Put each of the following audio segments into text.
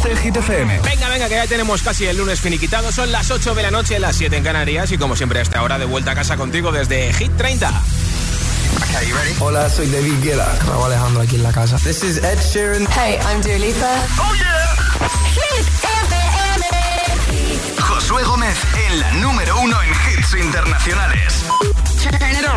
gusta el Hit FM. Venga, venga, que ya tenemos casi el lunes finiquitado. Son las 8 de la noche, las 7 en Canarias. Y como siempre, hasta ahora de vuelta a casa contigo desde Hit 30. Hola, soy David Guetta. Raúl Alejandro aquí en la casa. This is Ed Sheeran. Hey, I'm Dua Lipa. ¡Oh, yeah! Hit FM. Josué Gómez en la número uno en hits internacionales. Turn it on.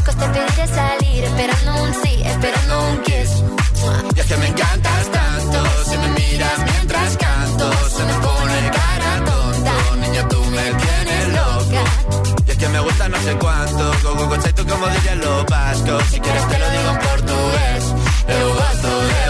chicos te pediré salir, esperando un sí, esperando un kiss. Y es que me encantas tanto, si me miras mientras canto, se me pone cara tonta. Niña, tú me tienes loca. Y es que me gusta no sé cuánto, go, go, tú como diría lo vasco. Si quieres te lo digo en portugués, eu gosto de.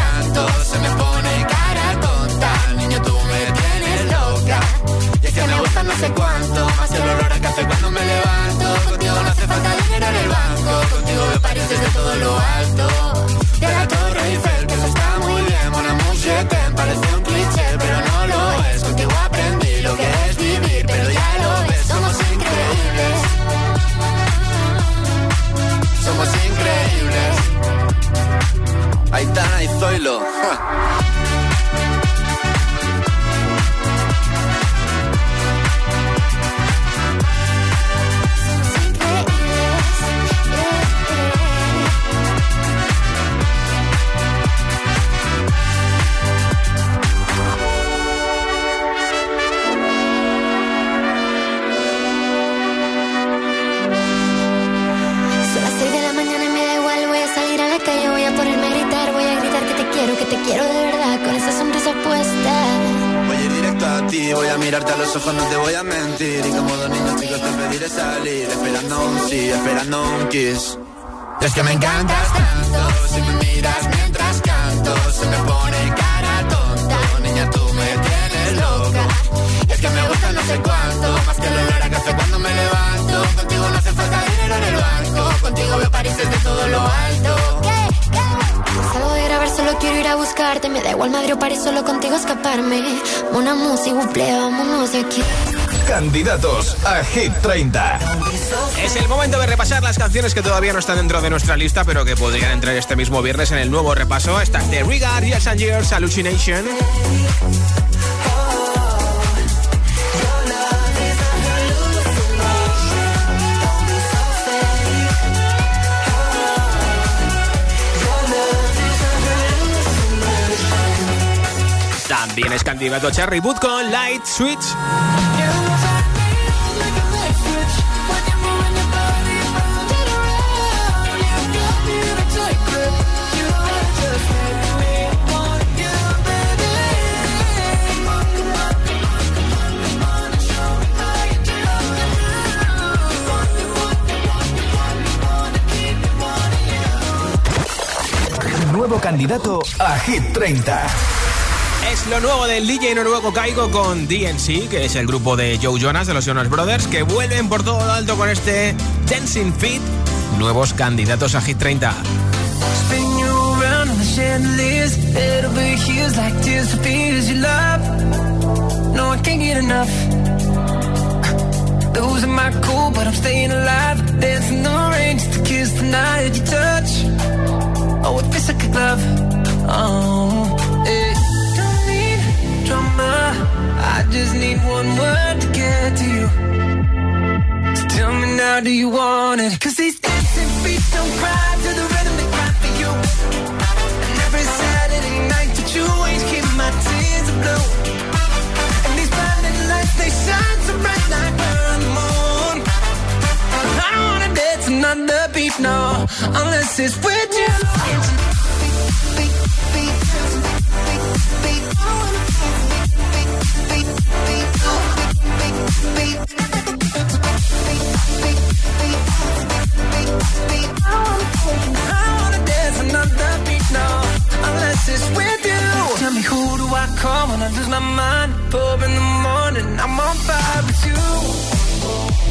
Se me pone cara tonta. Niño, tú me tienes loca. Y es que me gusta no sé cuánto. Más el olor a café cuando me levanto. Contigo no hace falta dinero en el banco. Contigo veo París desde todo lo alto Candidatos a Hit 30. Es el momento de repasar las canciones que todavía no están dentro de nuestra lista, pero que podrían entrar este mismo viernes en el nuevo repaso. Estas de Regard, Years and Years, Hallucination. También es candidato Cherry Boot con Light Switch. Nuevo candidato a Hit 30. Es lo nuevo del DJ noruego Caigo con DNC, que es el grupo de Joe Jonas de los Jonas Brothers, que vuelven por todo lo alto con este Dancing Feet. Nuevos candidatos a Hit 30. Spin you around on the chandeliers, head over heels like tears for fears you love. No, I can't get enough. Losing my cool, but I'm staying alive. Dancing the rain just to kiss the night you touch. Oh, it feels like a glove. Oh, it don't need drama. I just need one word to get to you. So tell me now, do you want it? Cause these dancing feet don't cry to the rhythm they cry for you. And every Saturday night that you ain't keep my tears blue. And these blinding lights, they shine so bright. Beat, no, unless it's with you. I wanna dance another beat, no, unless it's with you. Tell me who do I call when I lose my mind? Four in the morning, I'm on fire with you.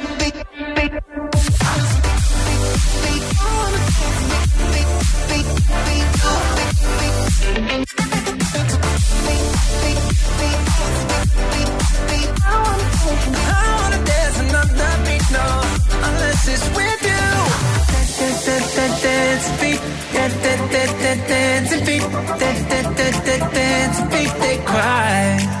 no, unless it's with you. Dancing feet, dancing feet, dancing feet, they cry.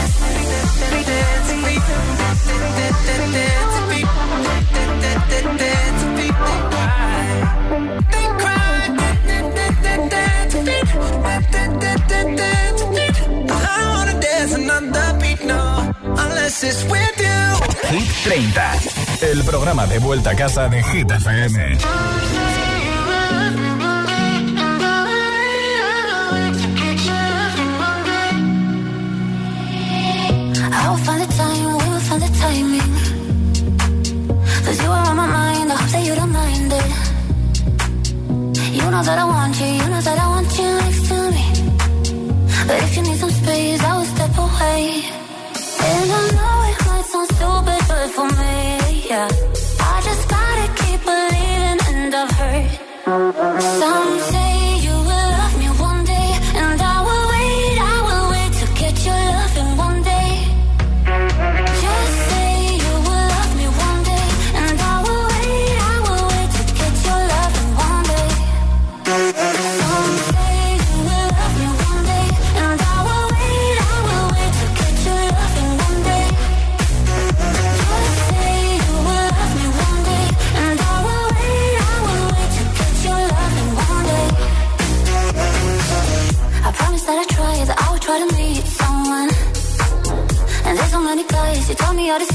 it's with you. Hit 30, el programa de vuelta a casa de Hit FM. I will find the time, we will find the timing. Cause you are on my mind, I hope that you don't mind it. You know that I want you, you know that I want you next to me. But if you need some space, for me, yeah.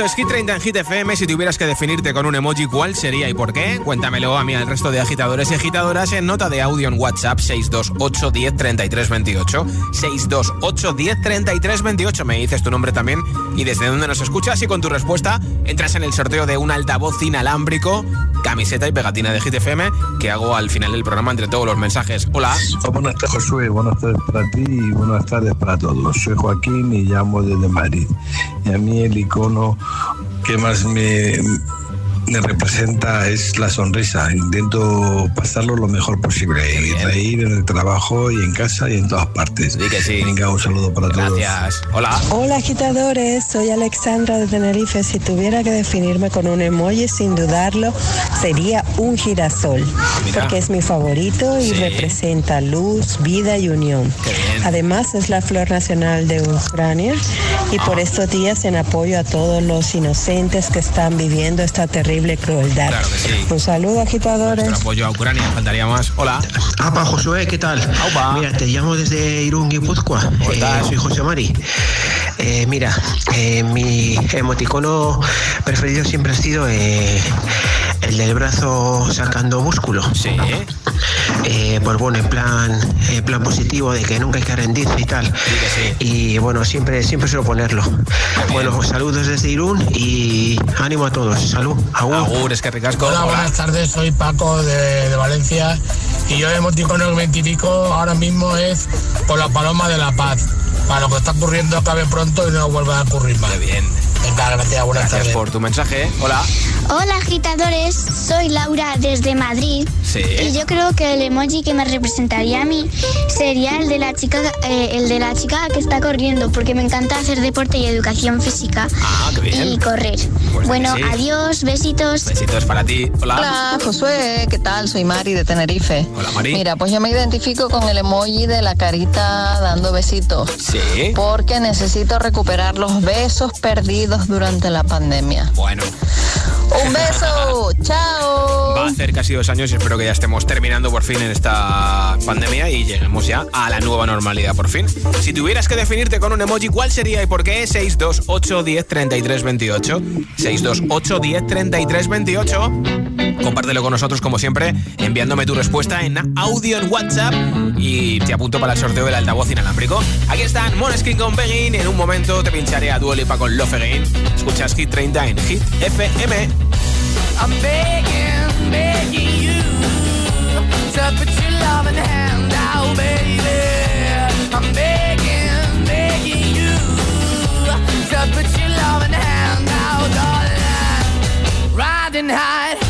esto es Hit 30 en Hit FM. Si tuvieras que definirte con un emoji, ¿cuál sería y por qué? Cuéntamelo a mí al resto de agitadores y agitadoras en nota de audio en WhatsApp 628 10 33 28. 628 10 33 28. Me dices tu nombre también y desde dónde nos escuchas y con tu respuesta entras en el sorteo de un altavoz inalámbrico, camiseta y pegatina de Hit FM que hago al final del programa entre todos los mensajes. Hola. Buenas tardes, Josué. Buenas tardes para ti y buenas tardes para todos. Soy Joaquín y llamo desde Madrid. Y a mí el icono que más me, me representa es la sonrisa. Intento pasarlo lo mejor posible y reír en el trabajo y en casa y en todas partes. Sí que sí. Venga, un saludo para todos. Gracias. Hola. Hola agitadores, soy Alexandra de Tenerife. Si tuviera que definirme con un emoji, sin dudarlo, sería un girasol, Mira. porque es mi favorito y Sí. representa luz, vida y unión. Además es la flor nacional de Ucrania y por Ah. estos días en apoyo a todos los inocentes que están viviendo esta terrible crueldad. Claro que sí. Un saludo agitadores. Nuestro apoyo a Ucrania, faltaría más. Hola. Apa, Josué, ¿qué tal? Aupa. Mira, te llamo desde Irún, Guipúzcoa. ¿Cómo Eh, soy José Mari. Eh, mira, eh, mi emoticono preferido siempre ha sido eh, el del brazo sacando músculo. Sí. Eh, pues bueno, en plan, en plan positivo de que nunca hay que rendirse y tal. que Y bueno, siempre, siempre suelo ponerlo. Bueno, saludos desde Irún y ánimo a todos. Salud. Agur. Agur, es que ricasco. Hola, buenas tardes, soy Paco de, de Valencia y yo el emoticono que me identifico ahora mismo es por la paloma de la paz. Para lo que está ocurriendo acabe pronto y no vuelva a ocurrir más. Qué bien. Venga, gracias, buenas Gracias tardes. por tu mensaje. Hola. Hola agitadores, soy Laura desde Madrid Sí. y yo creo que el emoji que me representaría a mí sería el de la chica eh, el de la chica que está corriendo porque me encanta hacer deporte y educación física Ah, qué bien. y correr. Pues bueno, sí. adiós, besitos. Besitos para ti. Hola. Hola, Josué, ¿qué tal? Soy Mari de Tenerife. Hola, Mari. Mira, pues yo me identifico con el emoji de la carita dando besitos. Sí. Porque necesito recuperar los besos perdidos durante la pandemia. Bueno, ¡Un beso! ¡Chao! va a hacer casi dos años y espero que ya estemos terminando por fin en esta pandemia y lleguemos ya a la nueva normalidad por fin. Si tuvieras que definirte con un emoji, ¿cuál sería y por qué? 628 10 33 28. 628 10 33 28. Compártelo con nosotros como siempre, enviándome tu respuesta en audio en WhatsApp y te apunto para el sorteo del altavoz inalámbrico. Aquí están Moneskin con Begin. En un momento te pincharé a Dua Lipa con Love Again. Escuchas Hit 30 en Hit FM. I'm begging, begging you to put your loving hand out, baby. I'm begging, begging you to put your loving hand out, darling. Riding high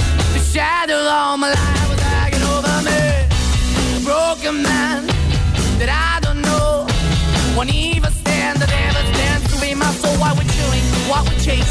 Shadow all my life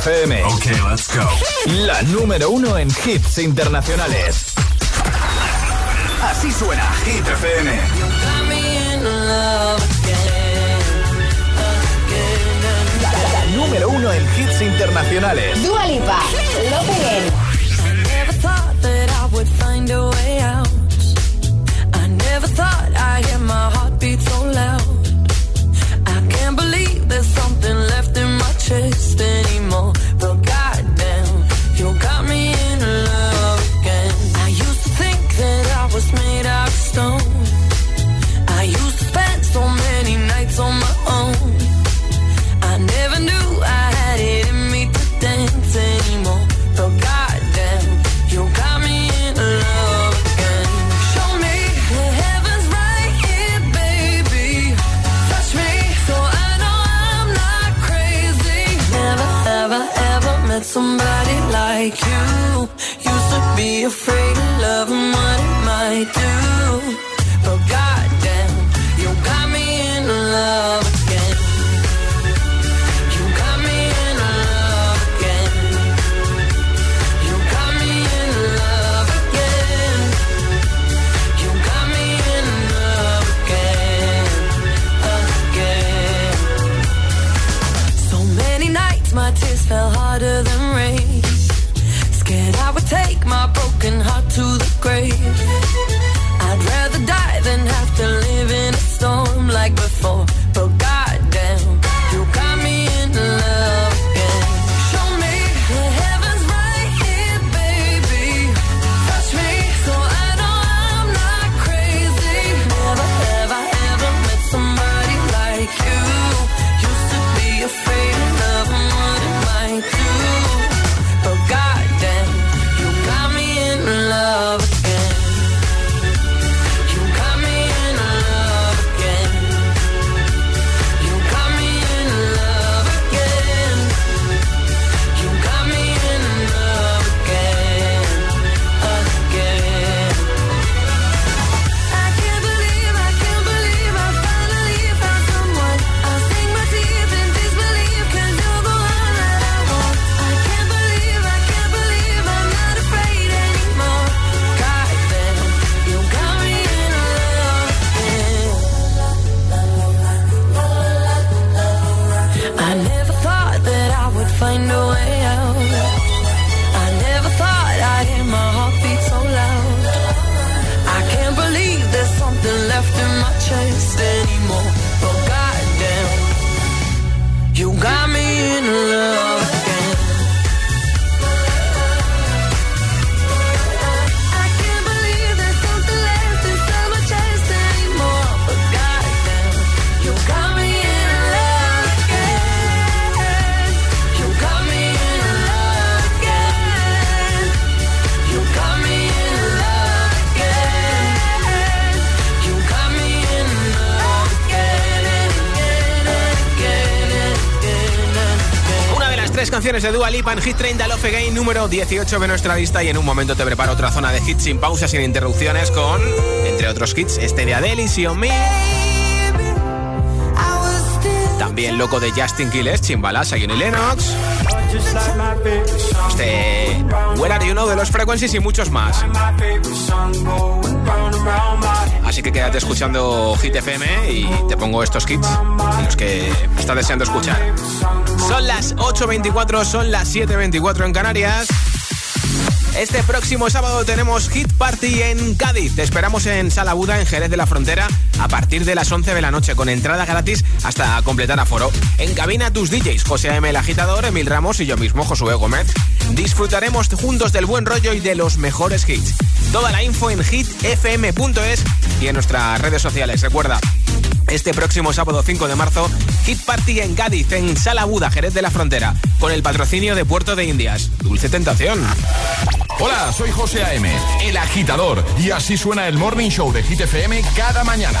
FM. Ok, let's go. La número uno en hits internacionales. Así suena Hit FM. La, número uno en hits internacionales. Dua Lipa, Love Again. all. Canciones de Dua Lipa en Hit 30 Love Again número 18 de nuestra lista y en un momento te preparo otra zona de hits sin pausas, sin interrupciones con, entre otros hits, este de Adele y See On Me. También loco de Justin Quiles, Chimbalasa y Lennox. Este Where Are You de los Frequencies y muchos más. Así que quédate escuchando Hit FM y te pongo estos hits los que estás deseando escuchar. Son las 8.24, son las 7.24 en Canarias. Este próximo sábado tenemos Hit Party en Cádiz. Te esperamos en Sala Buda, en Jerez de la Frontera, a partir de las 11 de la noche, con entrada gratis hasta completar aforo. En cabina tus DJs, José M. el Agitador, Emil Ramos y yo mismo, Josué Gómez. Disfrutaremos juntos del buen rollo y de los mejores hits. Toda la info en hitfm.es y en nuestras redes sociales. Recuerda, este próximo sábado 5 de marzo, Hit Party en Cádiz, en Sala Buda, Jerez de la Frontera, con el patrocinio de Puerto de Indias. Dulce Tentación. Hola, soy José A.M., el agitador, y así suena el Morning Show de Hit FM cada mañana.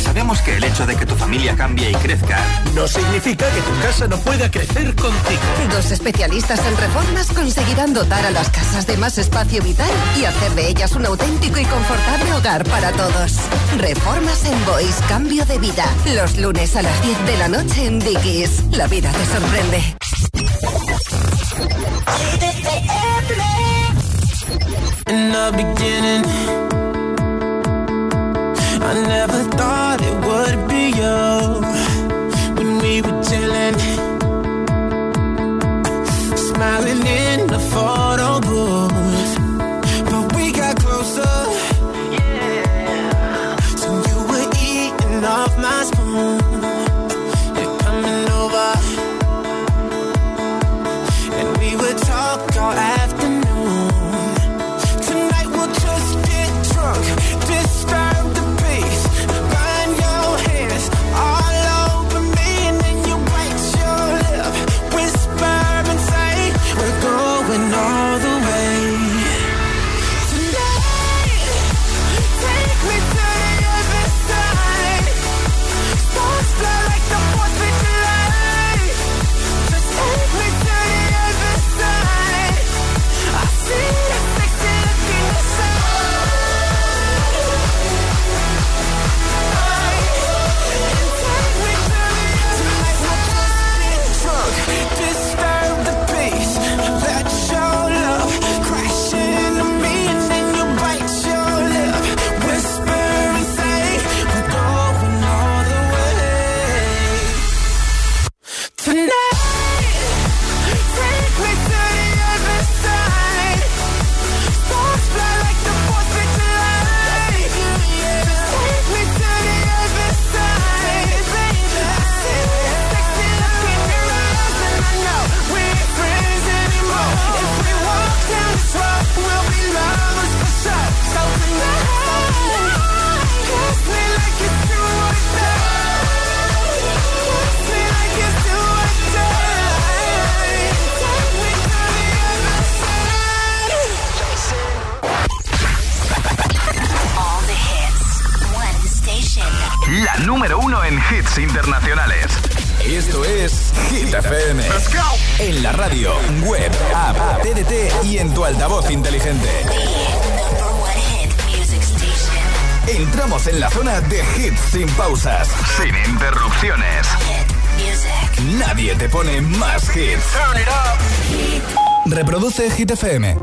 Sabemos que el hecho de que tu familia cambie y crezca no significa que tu casa no pueda crecer contigo. Dos especialistas en reformas conseguirán dotar a las casas de más espacio vital y hacer de ellas un auténtico y confortable hogar para todos. Reformas en Boys, cambio de vida. Los lunes a las 10 de la noche en Dickies. La vida te sorprende. In the beginning, I never thought it would be you when we were chilling. smiling in the photo booth. But we got closer. Yeah. So you were eating off my spoon. Reproduce Hit.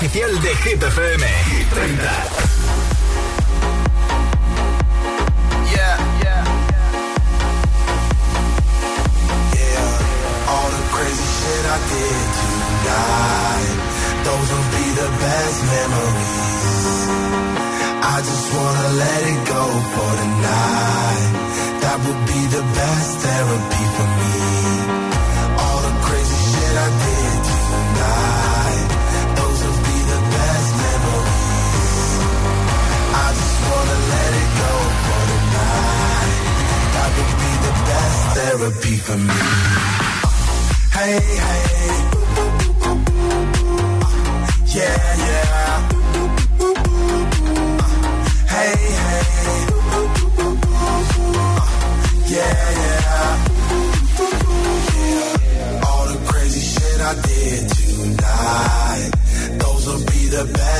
Oficial de Hit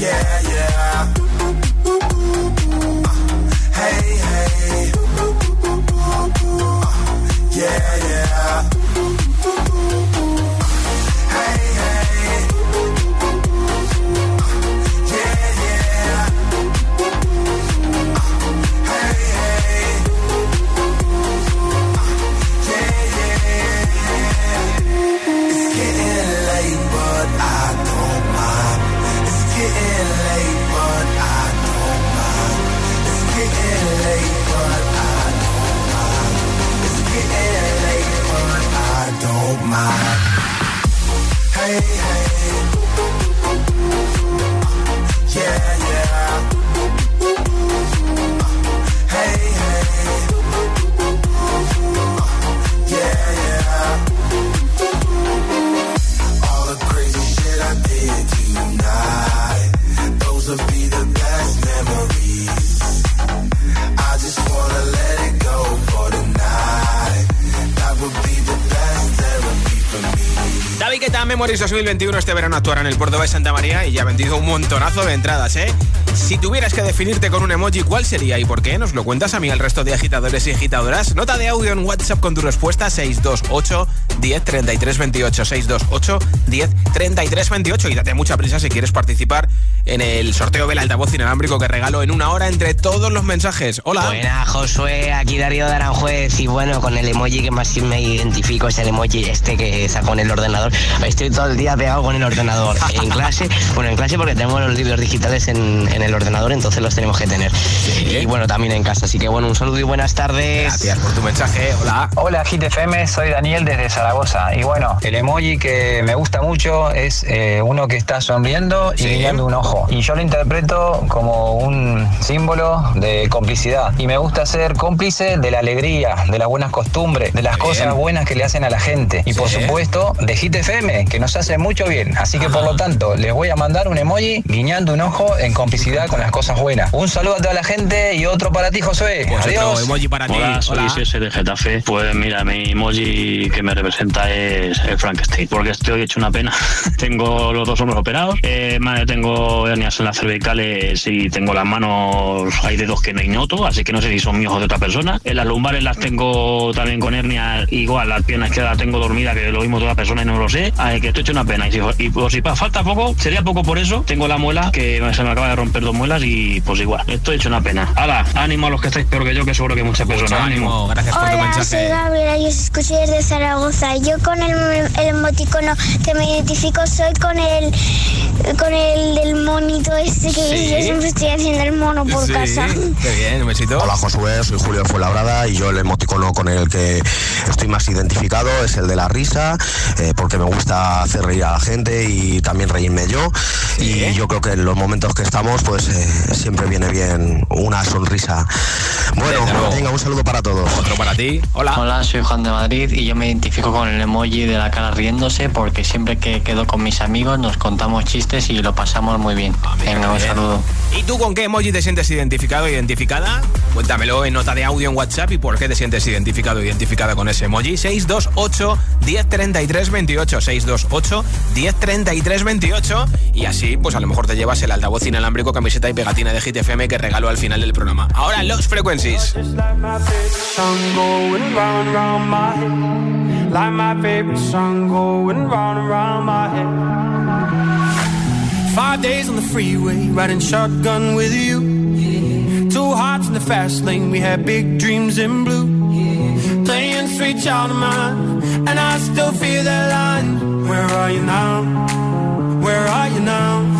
Yeah, yeah. Uh, hey, hey. Uh, yeah, yeah. Memories 2021 este verano actuará en el Puerto de Santa María y ya ha vendido un montonazo de entradas, ¿eh? Si tuvieras que definirte con un emoji, ¿cuál sería y por qué? Nos lo cuentas a mí al resto de agitadores y agitadoras. Nota de audio en WhatsApp con tu respuesta 628 10 33 28 628 10 33 28 y date mucha prisa si quieres participar en el sorteo del altavoz inalámbrico que regalo en una hora entre todos los mensajes. Hola. Buena, Josué, aquí Darío de Aranjuez y bueno, con el emoji que más me identifico es el emoji este que saco en el ordenador. Estoy todo el día pegado con el ordenador. En clase, bueno, en clase porque tenemos los libros digitales en, en el ordenador, entonces los tenemos que tener. Y bueno, también en casa. Así que bueno, un saludo y buenas tardes. Gracias por tu mensaje. Hola. Hola Hit FM, soy Daniel desde Zaragoza. Y bueno, el emoji que me gusta mucho es eh, uno que está sonriendo y guiñando un ojo. Y yo lo interpreto como un símbolo de complicidad. Y me gusta ser cómplice de la alegría, de las buenas costumbres, de las cosas buenas que le hacen a la gente. Y por supuesto, de Hit FM, que nos hace mucho bien. Así que por lo tanto, les voy a mandar un emoji guiñando un ojo en complicidad con las cosas buenas. Un saludo a toda la gente y otro para ti, Josué. Pues Adiós. emoji para ti. Hola, soy ese de Getafe. Pues mira, mi emoji que me representa es el Frankenstein, porque estoy hecho una pena. tengo los dos hombros operados, eh, madre, tengo hernias en las cervicales y tengo las manos, hay dedos que no noto, así que no sé si son míos o de otra persona. En las lumbares las tengo también con hernia, igual, las piernas izquierdas las tengo dormida, que lo mismo de otra persona y no lo sé. Así que estoy hecho una pena. Y si, y, pues, si falta poco, sería poco por eso. Tengo la muela, que se me acaba de romper dos muelas y pues igual, estoy hecho una pena. Hala, ánimo a los que estáis peor que yo, que seguro que muchas personas. ánimo. Gracias Hola, soy Gabriela y os escucho desde Zaragoza. Yo con el, el emoticono que me identifico soy con el con el del monito este que Sí. yo siempre estoy haciendo el mono por Sí, casa. Qué bien, un besito. Hola Josué, soy Julio Fuenlabrada y yo el emoticono con el que estoy más identificado es el de la risa, eh, porque me gusta hacer reír a la gente y también reírme yo. Y yo creo que en los momentos que estamos, pues eh, siempre viene bien una sonrisa. Bueno, venga, un saludo para todos. Otro para ti. Hola. Hola, soy Juan de Madrid y yo me identifico con el emoji de la cara riéndose porque siempre que quedo con mis amigos nos contamos chistes y lo pasamos muy bien. Ah, venga, un saludo. ¿Y tú con qué emoji te sientes identificado o identificada? Cuéntamelo en nota de audio en WhatsApp y por qué te sientes identificado o identificada con ese emoji. 628 1033 28 628 1033 28 y así pues a lo mejor te llevas el altavoz inalámbrico, camiseta y pegatina de Hit FM que regalo al final del programa. Ahora los frequencies. Five days on the freeway, riding shotgun with you. Two hearts in the fast lane, we had big dreams in blue. Playing sweet child of mine, and I still feel that line. Where are you now? Where are you now?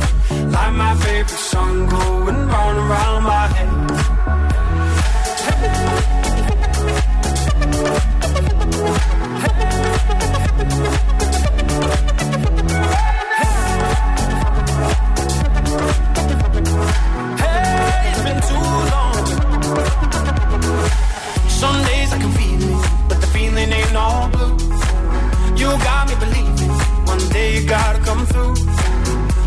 Like my favorite song going round and round my head. Hey, it's been too long. Some days I can feel it, but the feeling ain't all blue. You got me believing one day you gotta come through.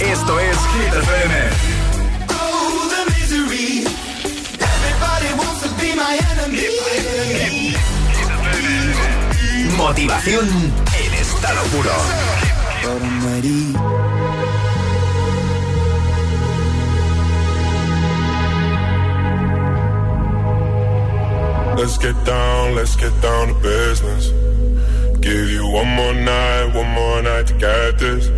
Es, es, esto es Hit FM. Motivación en estado puro. Let's get down, let's get down to business. Give you one more night, one more night to get this.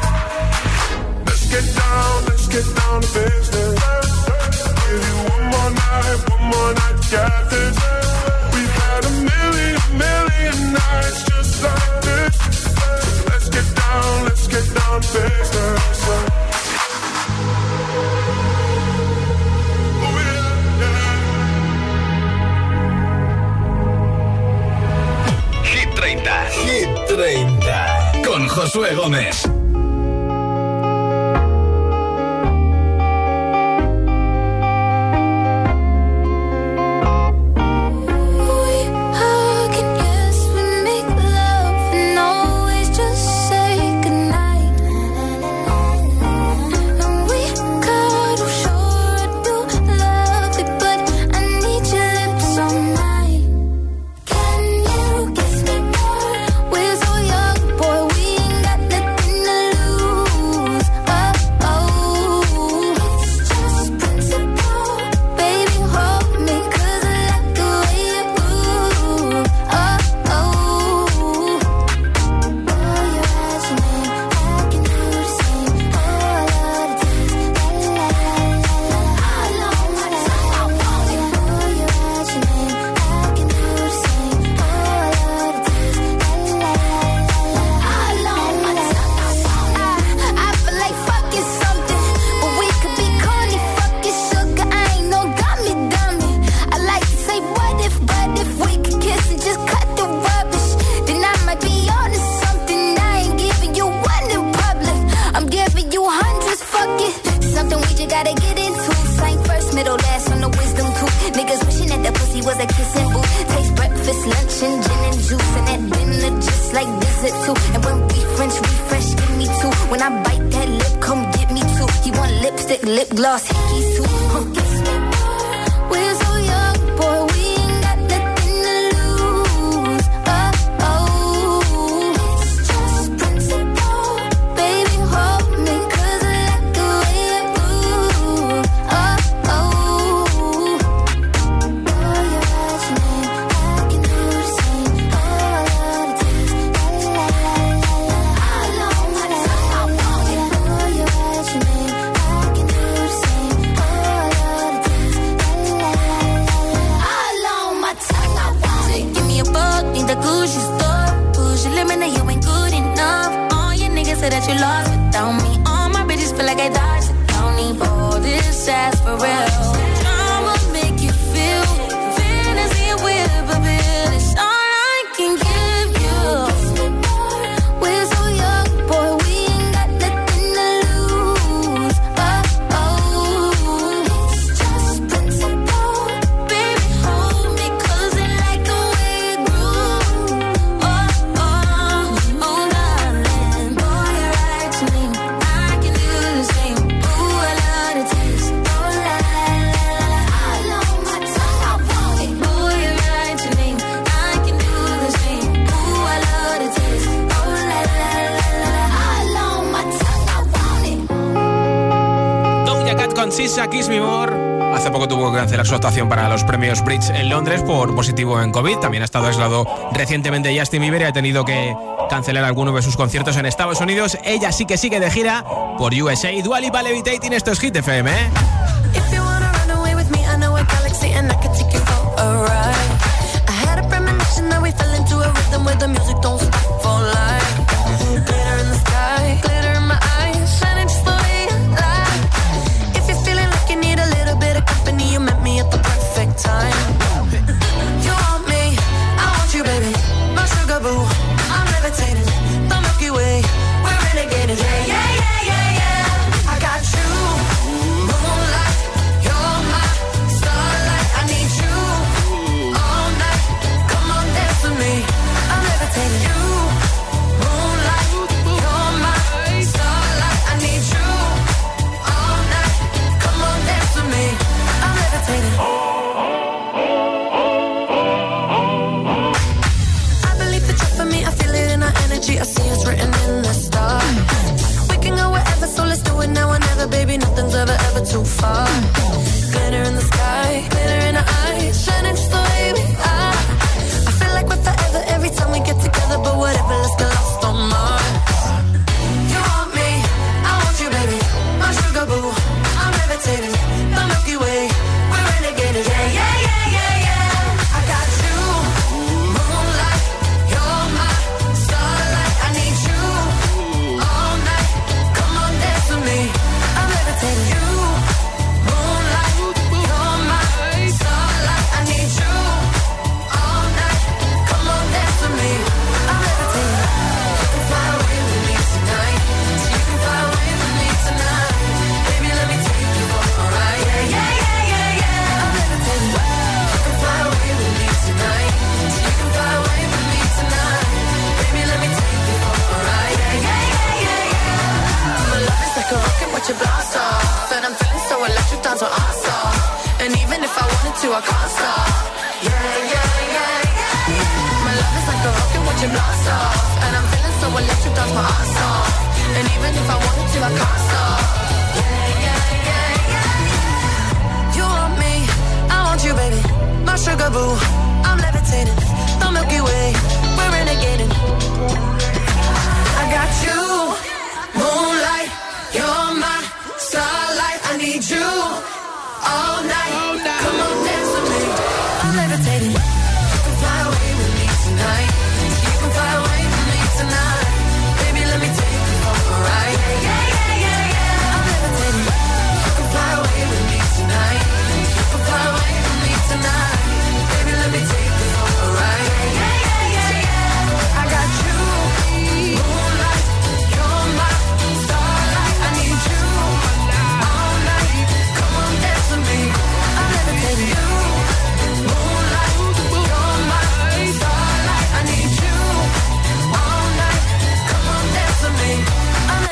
down Con Josué Gómez. breakfast, lunch, and gin and juice. And at dinner, just like dessert too. And when we French refresh, give me two. When I bite that lip, come get me two. He want lipstick, lip gloss, hickeys too cancelar su actuación para los premios Bridge en Londres por positivo en COVID. También ha estado aislado recientemente Justin Bieber y ha tenido que cancelar alguno de sus conciertos en Estados Unidos. Ella sí que sigue de gira por USA. Dual y Levitating, esto es Hit FM. ¿eh? you a cost off. Yeah, yeah, yeah, yeah, yeah. My love is like a rocket watch it blast off. And I'm feeling so electric, that's my ass off. And even if I wanted to, I can't stop. Yeah, yeah, yeah, yeah. You want me, I want you, baby. My sugar boo, I'm levitating. The Milky Way, we're renegading. I got you, moonlight, you're my starlight. I need you all night. All night. Come on now. tonight.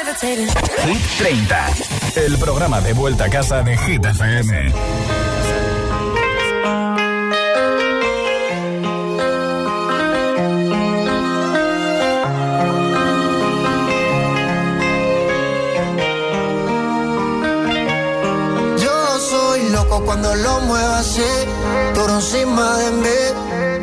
Hit 30, el programa de vuelta a casa de Hit FM. Yo soy loco cuando lo muevo así, por encima de mí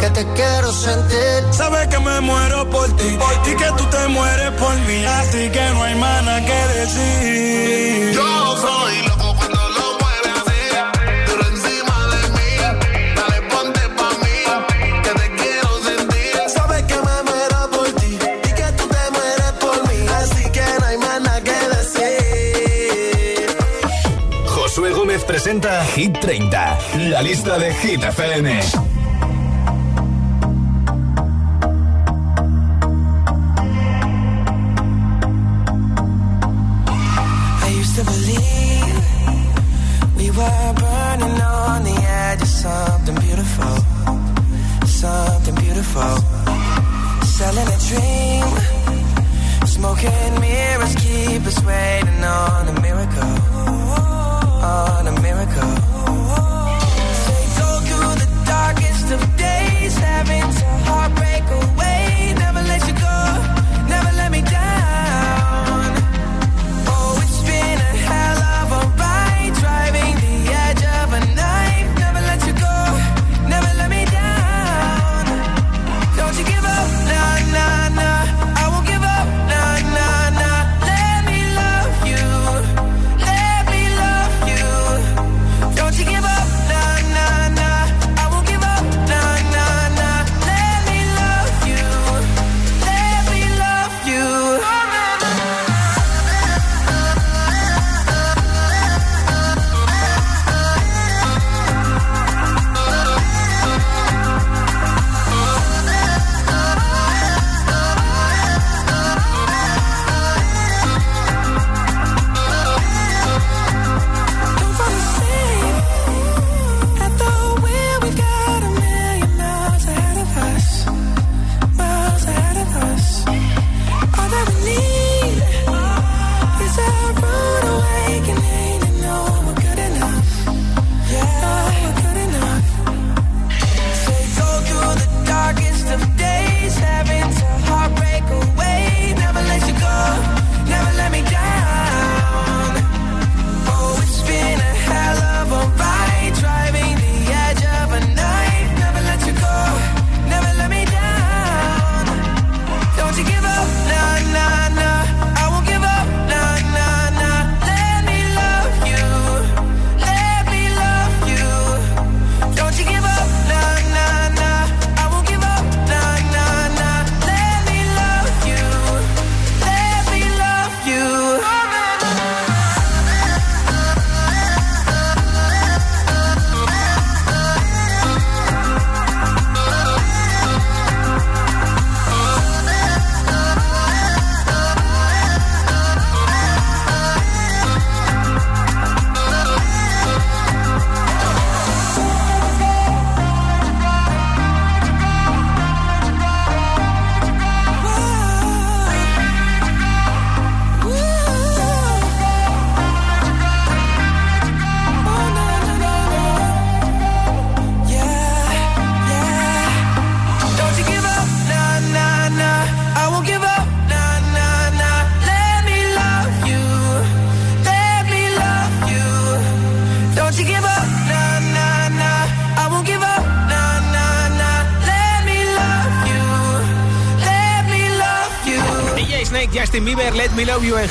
que te quiero sentir. Sabes que me muero por ti, por ti que tú te mueres por mí, así que no hay mana que decir. Yo soy presenta Hit 30, la lista de Hit FM.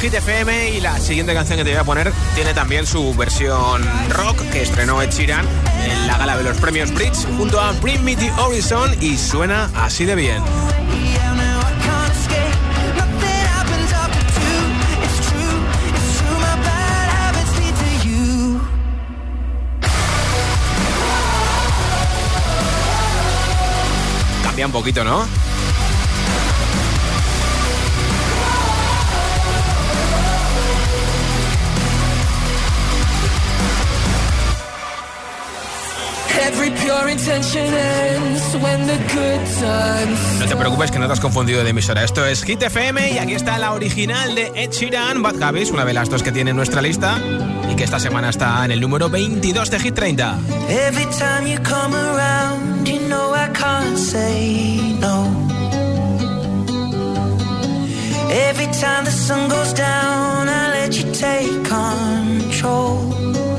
Hit FM y la siguiente canción que te voy a poner tiene también su versión rock que estrenó Ed Sheeran en la gala de los premios Brits junto a Bring Horizon y suena así de bien. Cambia un poquito, ¿no? No te preocupes que no te has confundido de emisora. Esto es Hit FM y aquí está la original de Ed Sheeran, Bad Habits, una de las dos que tiene en nuestra lista y que esta semana está en el número 22 de Hit 30. Every time you come around, you know I can't say no. Every time the sun goes down, I let you take control.